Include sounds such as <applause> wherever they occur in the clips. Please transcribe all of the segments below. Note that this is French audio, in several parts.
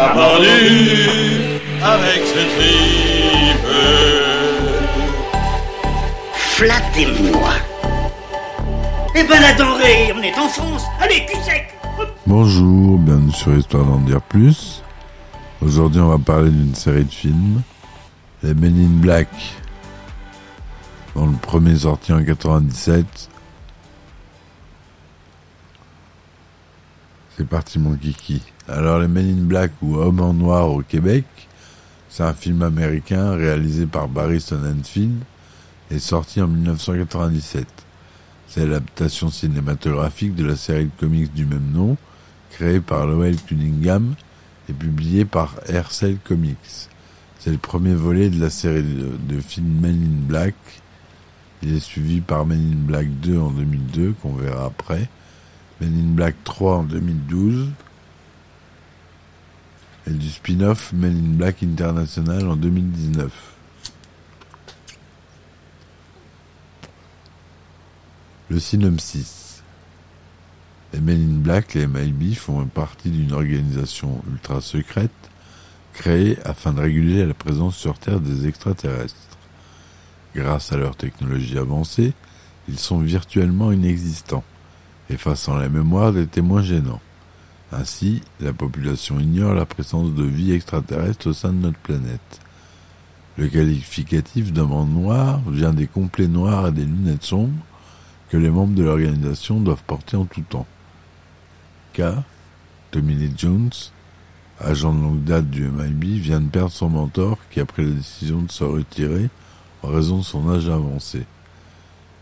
On a pendu avec ce tripe. Flattez-moi. Eh ben la denrée, on est en France. Allez, cul sec Bonjour, bienvenue sur Histoire d'en dire plus. Aujourd'hui, on va parler d'une série de films, Les Men in Black, dont le premier sorti en 97. C'est parti mon kiki. Alors Les Men in Black ou Homme en Noir au Québec, c'est un film américain réalisé par Barry Sonnenfeld et sorti en 1997. C'est l'adaptation cinématographique de la série de comics du même nom, créée par Lowell Cunningham et publiée par Hercel Comics. C'est le premier volet de la série de, de films Men in Black. Il est suivi par Men in Black 2 en 2002, qu'on verra après. Men in Black 3 en 2012. Et du spin-off Men in Black International en 2019. Le synopsis. Les Men in Black, les MIB, font partie d'une organisation ultra secrète créée afin de réguler la présence sur Terre des extraterrestres. Grâce à leur technologie avancée, ils sont virtuellement inexistants, effaçant la mémoire des témoins gênants. Ainsi, la population ignore la présence de vie extraterrestre au sein de notre planète. Le qualificatif d'homme noir vient des complets noirs et des lunettes sombres que les membres de l'organisation doivent porter en tout temps. K, Tommy Lee Jones, agent de longue date du MIB, vient de perdre son mentor qui a pris la décision de se retirer en raison de son âge avancé.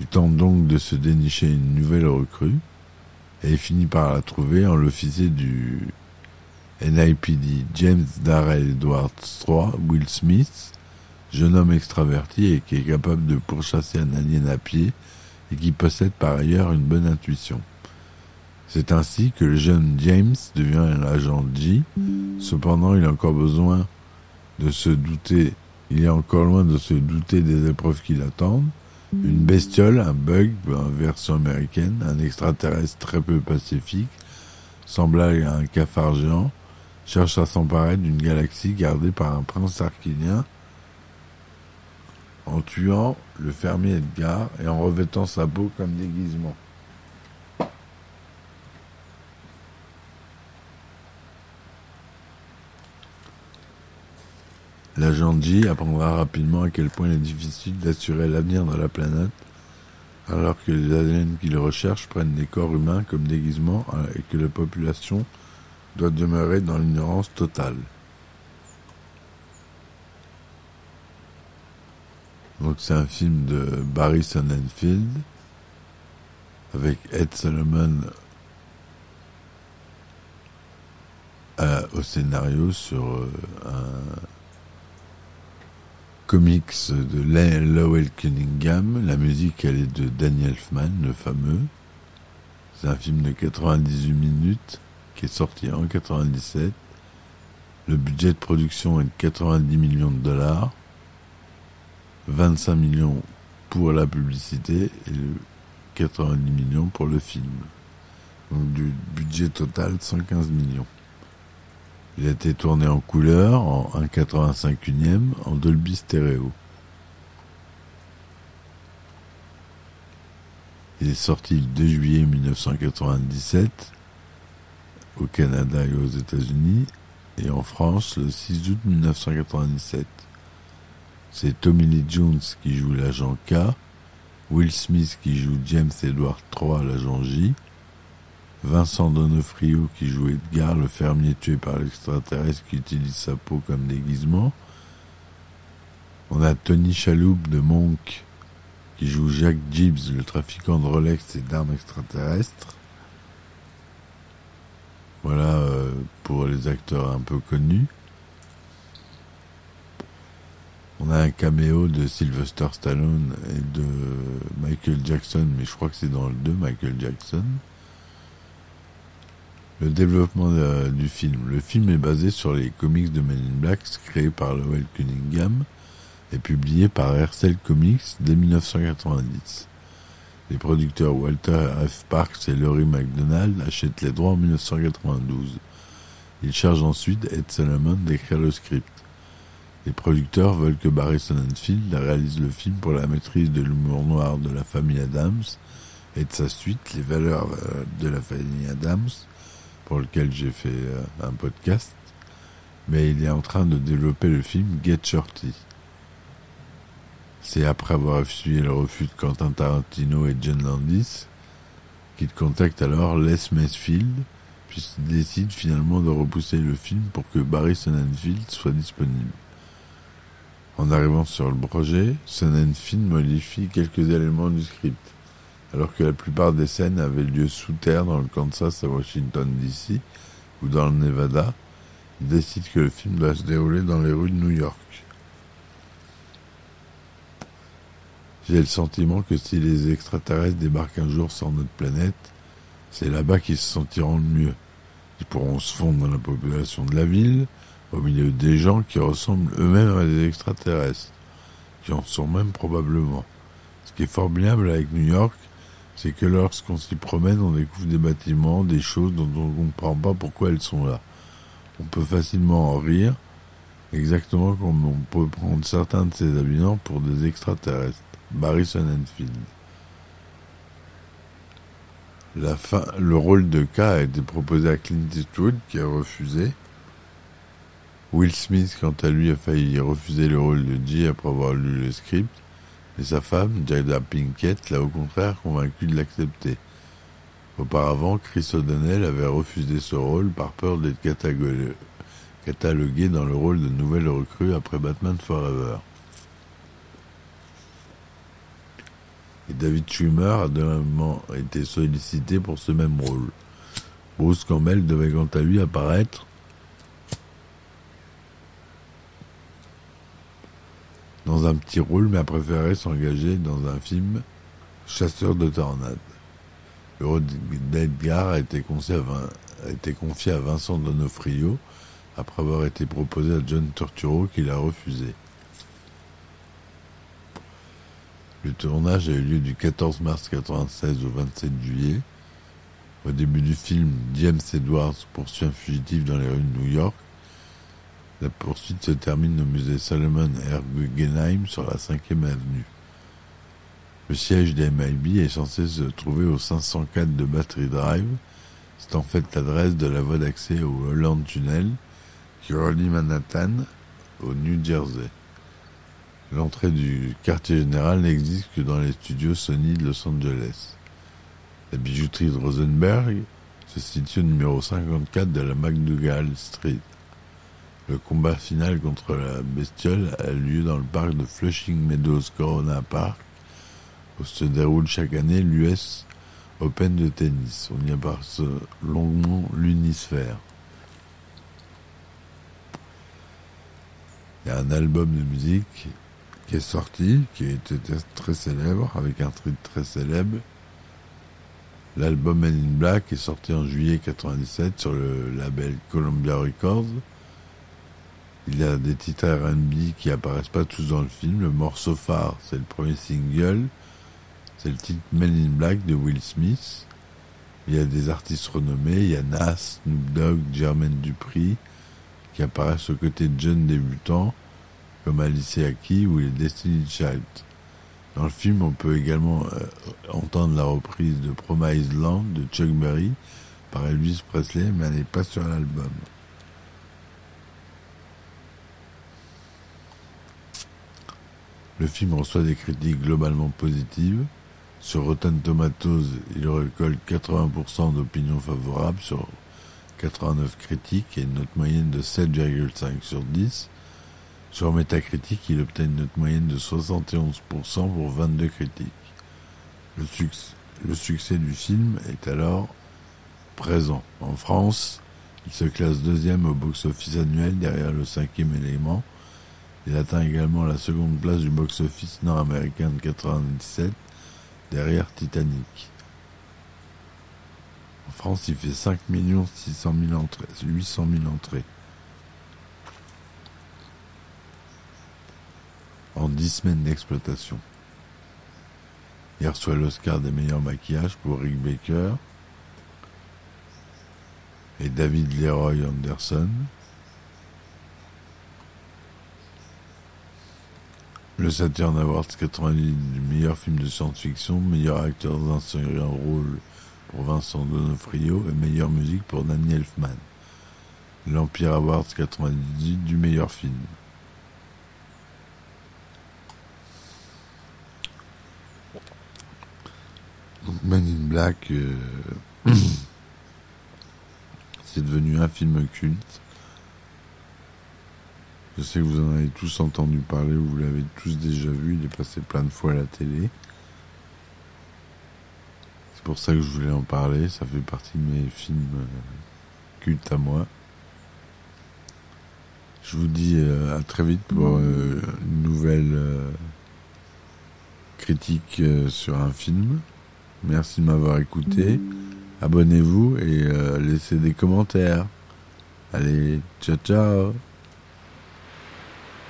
Il tente donc de se dénicher une nouvelle recrue et finit par la trouver en l'officier du NIPD James Darrell Edwards III, Will Smith, jeune homme extraverti et qui est capable de pourchasser un alien à pied et qui possède par ailleurs une bonne intuition. C'est ainsi que le jeune James devient l'agent J. Cependant, il a encore besoin de se douter, il est encore loin de se douter des épreuves qui l'attendent. Une bestiole, un bug, en version américaine, un extraterrestre très peu pacifique, semblable à un cafard géant, cherche à s'emparer d'une galaxie gardée par un prince arquilien en tuant le fermier Edgar et en revêtant sa peau comme déguisement. L'agent J apprendra rapidement à quel point il est difficile d'assurer l'avenir de la planète alors que les aliens qu'il recherche prennent des corps humains comme déguisement et que la population doit demeurer dans l'ignorance totale. Donc c'est un film de Barry Sonnenfeld avec Ed Solomon euh, au scénario sur euh, un comics de Lowell Cunningham. La musique elle est de Daniel Elfman, le fameux. C'est un film de 98 minutes qui est sorti en 97. Le budget de production est de 90 millions de dollars. 25 millions pour la publicité et le 90 millions pour le film. Donc du budget total 115 millions. Il a été tourné en couleur, en 1,85 unième, en Dolby Stereo. Il est sorti le 2 juillet 1997 au Canada et aux États-Unis et en France le 6 août 1997. C'est Tommy Lee Jones qui joue l'agent K, Will Smith qui joue James Edward III, l'agent J, Vincent Donofrio qui joue Edgar, le fermier tué par l'extraterrestre qui utilise sa peau comme déguisement. On a Tony Chaloup de Monk qui joue Jacques Gibbs, le trafiquant de Rolex et d'armes extraterrestres. Voilà euh, pour les acteurs un peu connus. a un caméo de Sylvester Stallone et de Michael Jackson, mais je crois que c'est dans le 2 Michael Jackson. Le développement du film. Le film est basé sur les comics de Men in Black créés par Lowell Cunningham et publié par Hercel Comics dès 1990. Les producteurs Walter F. Parks et Laurie McDonald achètent les droits en 1992. Ils chargent ensuite Ed Solomon d'écrire le script. Les producteurs veulent que Barry Sonnenfeld réalise le film pour la maîtrise de l'humour noir de la famille Adams et de sa suite, Les valeurs euh, de la famille Adams, pour lequel j'ai fait euh, un podcast. Mais il est en train de développer le film Get Shorty. C'est après avoir essuyé le refus de Quentin Tarantino et John Landis qu'il contacte alors Les Mansfield, puisqu'il décide finalement de repousser le film pour que Barry Sonnenfeld soit disponible. En arrivant sur le projet, Sonnenfeld modifie quelques éléments du script. Alors que la plupart des scènes avaient lieu sous terre dans le Kansas à Washington DC ou dans le Nevada, il décide que le film doit se dérouler dans les rues de New York. J'ai le sentiment que si les extraterrestres débarquent un jour sur notre planète, c'est là-bas qu'ils se sentiront le mieux. Ils pourront se fondre dans la population de la ville, au milieu des gens qui ressemblent eux-mêmes à des extraterrestres, qui en sont même probablement. Ce qui est formidable avec New York, c'est que lorsqu'on s'y promène, on découvre des bâtiments, des choses dont on ne comprend pas pourquoi elles sont là. On peut facilement en rire, exactement comme on peut prendre certains de ces habitants pour des extraterrestres. Barry Sonnenfeld. La fin, le rôle de K a été proposé à Clint Eastwood qui a refusé. Will Smith, quant à lui, a failli refuser le rôle de G après avoir lu le script, et sa femme, Jada Pinkett, l'a au contraire convaincu de l'accepter. Auparavant, Chris O'Donnell avait refusé ce rôle par peur d'être catalogué, dans le rôle de nouvelle recrue après Batman Forever. Et David Schwimmer a dernièrement été sollicité pour ce même rôle. Bruce Campbell devait quant à lui apparaître dans un petit rôle, mais a préféré s'engager dans un film Chasseur de tornades. Le rôle d'Edgar a été confié à, Vin- a été confié à Vincent Donofrio après avoir été proposé à John Turturro qui l'a refusé. Le tournage a eu lieu du 14 mars 1996 au 27 juillet. Au début du film, James Edwards poursuit un fugitif dans les rues de New York. La poursuite se termine au musée Solomon R. Guggenheim sur la 5e avenue. Le siège des MIB est censé se trouver au 504 de Battery Drive. C'est en fait l'adresse de la voie d'accès au Holland Tunnel qui relie Manhattan au New Jersey. L'entrée du quartier général n'existe que dans les studios Sony de Los Angeles. La bijouterie de Rosenberg se situe au numéro 54 de la McDougall Street. Le combat final contre la bestiole a lieu dans le parc de Flushing Meadows Corona Park, où se déroule chaque année l'US Open de tennis. On y passe longuement l'unisphère. Il y a un album de musique qui est sorti, qui été très célèbre, avec un titre très célèbre. L'album Men in Black est sorti en juillet 97 sur le label Columbia Records. Il y a des titres R&B qui apparaissent pas tous dans le film. Le morceau phare, c'est le premier single. C'est le titre Men in Black de Will Smith. Il y a des artistes renommés. Il y a Nas, Snoop Dogg, Jermaine Dupri, qui apparaissent aux côtés de jeunes débutants, comme Alicia Keys ou les Destiny Child. Dans le film, on peut également euh, entendre la reprise de Promised Land de Chuck Berry par Elvis Presley, mais elle n'est pas sur l'album. Le film reçoit des critiques globalement positives. Sur Rotten Tomatoes, il récolte 80% d'opinions favorables sur 89 critiques et une note moyenne de 7,5 sur 10. Sur Metacritic, il obtient une note moyenne de 71% pour 22 critiques. Le, le succès du film est alors présent. En France, il se classe deuxième au box-office annuel derrière le cinquième élément Il atteint également la seconde place du box-office nord-américain de 97, derrière Titanic. En France, il fait 5 600 000 entrées, 800 000 entrées. En 10 semaines d'exploitation. Il reçoit l'Oscar des meilleurs maquillages pour Rick Baker et David Leroy Anderson. Le Saturn Awards 90 du meilleur film de science-fiction, meilleur acteur dans un second rôle pour Vincent Donofrio et meilleure musique pour Danny Elfman. L'Empire Awards 98 du meilleur film. Donc in Black, euh, <clears throat> c'est devenu un film culte. Je sais que vous en avez tous entendu parler ou vous l'avez tous déjà vu, il est passé plein de fois à la télé. C'est pour ça que je voulais en parler, ça fait partie de mes films euh, cultes à moi. Je vous dis euh, à très vite pour euh, une nouvelle critique sur un film. Merci de m'avoir écouté. Abonnez-vous et laissez des commentaires. Allez, ciao ciao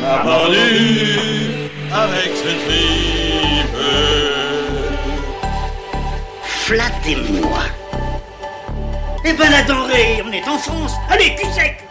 On a pendu avec ce tripe. Flattez-moi. Eh ben la denrée, on est en France. Allez, cul sec